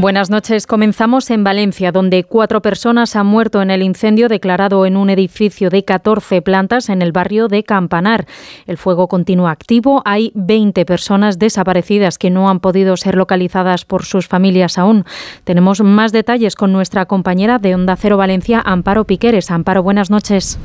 Buenas noches. Comenzamos en Valencia, donde cuatro personas han muerto en el incendio declarado en un edificio de 14 plantas en el barrio de Campanar. El fuego continúa activo. Hay 20 personas desaparecidas que no han podido ser localizadas por sus familias aún. Tenemos más detalles con nuestra compañera de Onda Cero Valencia, Amparo Piqueres. Amparo, buenas noches.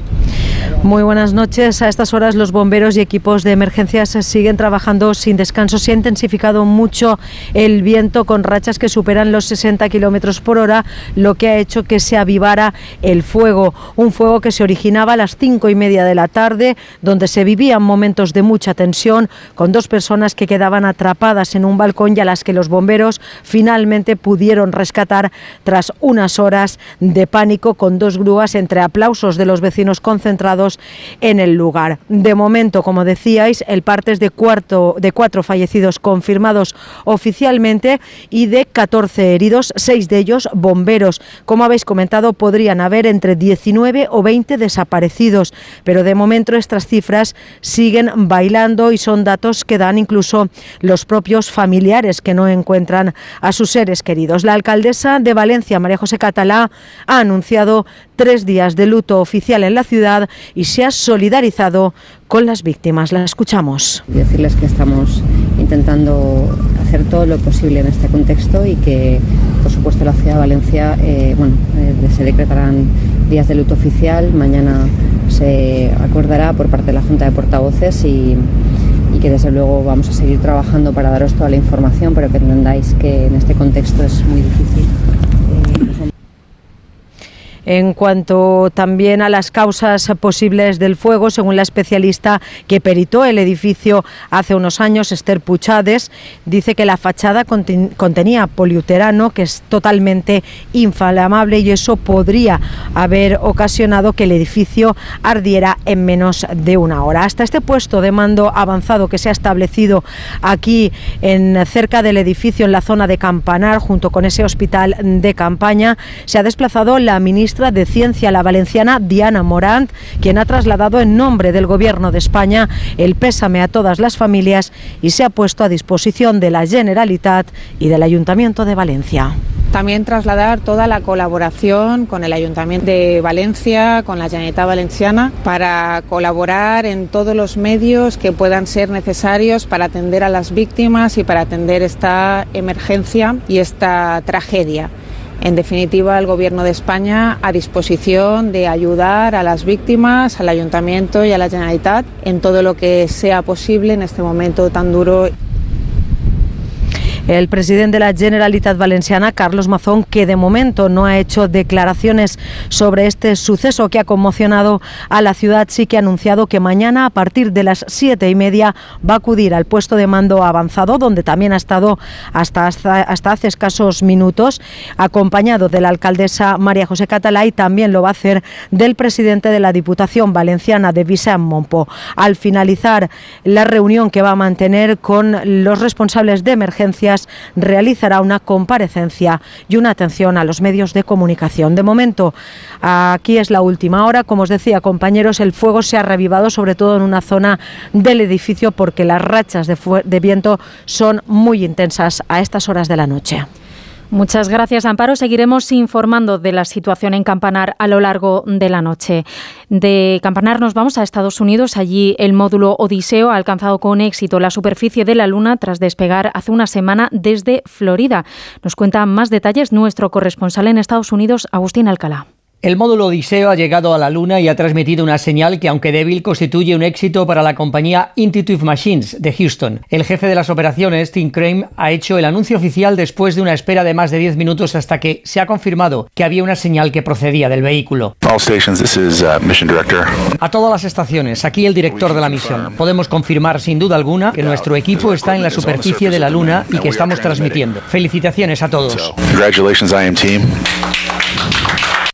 Muy buenas noches. A estas horas los bomberos y equipos de emergencias siguen trabajando sin descanso. Se ha intensificado mucho el viento con rachas que superan los 60 kilómetros por hora, lo que ha hecho que se avivara el fuego. Un fuego que se originaba a las cinco y media de la tarde, donde se vivían momentos de mucha tensión, con dos personas que quedaban atrapadas en un balcón y a las que los bomberos finalmente pudieron rescatar tras unas horas de pánico, con dos grúas entre aplausos de los vecinos concentrados en el lugar. De momento, como decíais, el parte es de, de cuatro fallecidos confirmados oficialmente y de 14 heridos, seis de ellos bomberos. Como habéis comentado, podrían haber entre 19 o 20 desaparecidos, pero de momento estas cifras siguen bailando y son datos que dan incluso los propios familiares que no encuentran a sus seres queridos. La alcaldesa de Valencia, María José Catalá, ha anunciado tres días de luto oficial en la ciudad y se ha solidarizado con las víctimas. La escuchamos. Decirles que estamos intentando hacer todo lo posible en este contexto y que, por supuesto, la ciudad de Valencia, eh, bueno, eh, se decretarán días de luto oficial. Mañana se acordará por parte de la Junta de Portavoces y, que desde luego vamos a seguir trabajando para daros toda la información, pero que entendáis que en este contexto es muy difícil. Eh, en cuanto también a las causas posibles del fuego, según la especialista que peritó el edificio hace unos años, Esther Puchades, dice que la fachada contenía poliuterano, que es totalmente inflamable y eso podría haber ocasionado que el edificio ardiera en menos de una hora. Hasta este puesto de mando avanzado que se ha establecido aquí en cerca del edificio en la zona de Campanar, junto con ese hospital de campaña, se ha desplazado la ministra de Ciencia, la valenciana Diana Morant, quien ha trasladado en nombre del Gobierno de España el pésame a todas las familias y se ha puesto a disposición de la Generalitat y del Ayuntamiento de Valencia. También trasladar toda la colaboración con el Ayuntamiento de Valencia, con la Generalitat Valenciana, para colaborar en todos los medios que puedan ser necesarios para atender a las víctimas y para atender esta emergencia y esta tragedia. En definitiva, el Gobierno de España a disposición de ayudar a las víctimas, al Ayuntamiento y a la Generalitat en todo lo que sea posible en este momento tan duro. El presidente de la Generalitat Valenciana, Carlos Mazón, que de momento no ha hecho declaraciones sobre este suceso que ha conmocionado a la ciudad, sí que ha anunciado que mañana a partir de las siete y media va a acudir al puesto de mando avanzado, donde también ha estado hasta, hasta, hace escasos minutos, acompañado de la alcaldesa María José Catalá y también lo va a hacer del presidente de la Diputación Valenciana de Vicent Monpo. Al finalizar la reunión que va a mantener con los responsables de emergencia, realizará una comparecencia y una atención a los medios de comunicación. De momento, aquí es la última hora. Como os decía, compañeros, el fuego se ha revivado sobre todo en una zona del edificio porque las rachas de, de viento son muy intensas a estas horas de la noche. Muchas gracias, Amparo. Seguiremos informando de la situación en Campanar a lo largo de la noche. De Campanar nos vamos a Estados Unidos. Allí el módulo Odiseo ha alcanzado con éxito la superficie de la Luna tras despegar hace una semana desde Florida. Nos cuenta más detalles nuestro corresponsal en Estados Unidos, Agustín Alcalá. El módulo Odiseo ha llegado a la Luna y ha transmitido una señal que, aunque débil, constituye un éxito para la compañía Intuitive Machines de Houston. El jefe de las operaciones, Tim Crane, ha hecho el anuncio oficial después de una espera de más de 10 minutos hasta que se ha confirmado que había una señal que procedía del vehículo. Uh, a todas las estaciones, aquí el director de la misión. Podemos confirmar sin duda alguna que nuestro equipo está en la superficie de la Luna y que estamos transmitiendo. Felicitaciones a todos.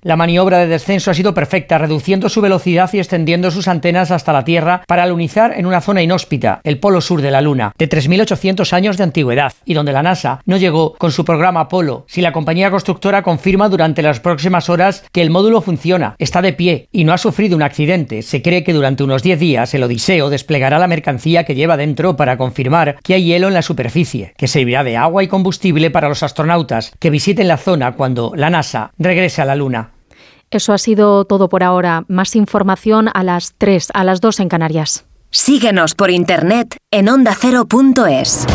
La maniobra de descenso ha sido perfecta, reduciendo su velocidad y extendiendo sus antenas hasta la Tierra para alunizar en una zona inhóspita, el polo sur de la Luna, de 3.800 años de antigüedad, y donde la NASA no llegó con su programa Apolo. Si la compañía constructora confirma durante las próximas horas que el módulo funciona, está de pie y no ha sufrido un accidente, se cree que durante unos 10 días el Odiseo desplegará la mercancía que lleva dentro para confirmar que hay hielo en la superficie, que servirá de agua y combustible para los astronautas que visiten la zona cuando la NASA regrese a la Luna. Eso ha sido todo por ahora. Más información a las 3, a las 2 en Canarias. Síguenos por internet en ondacero.es.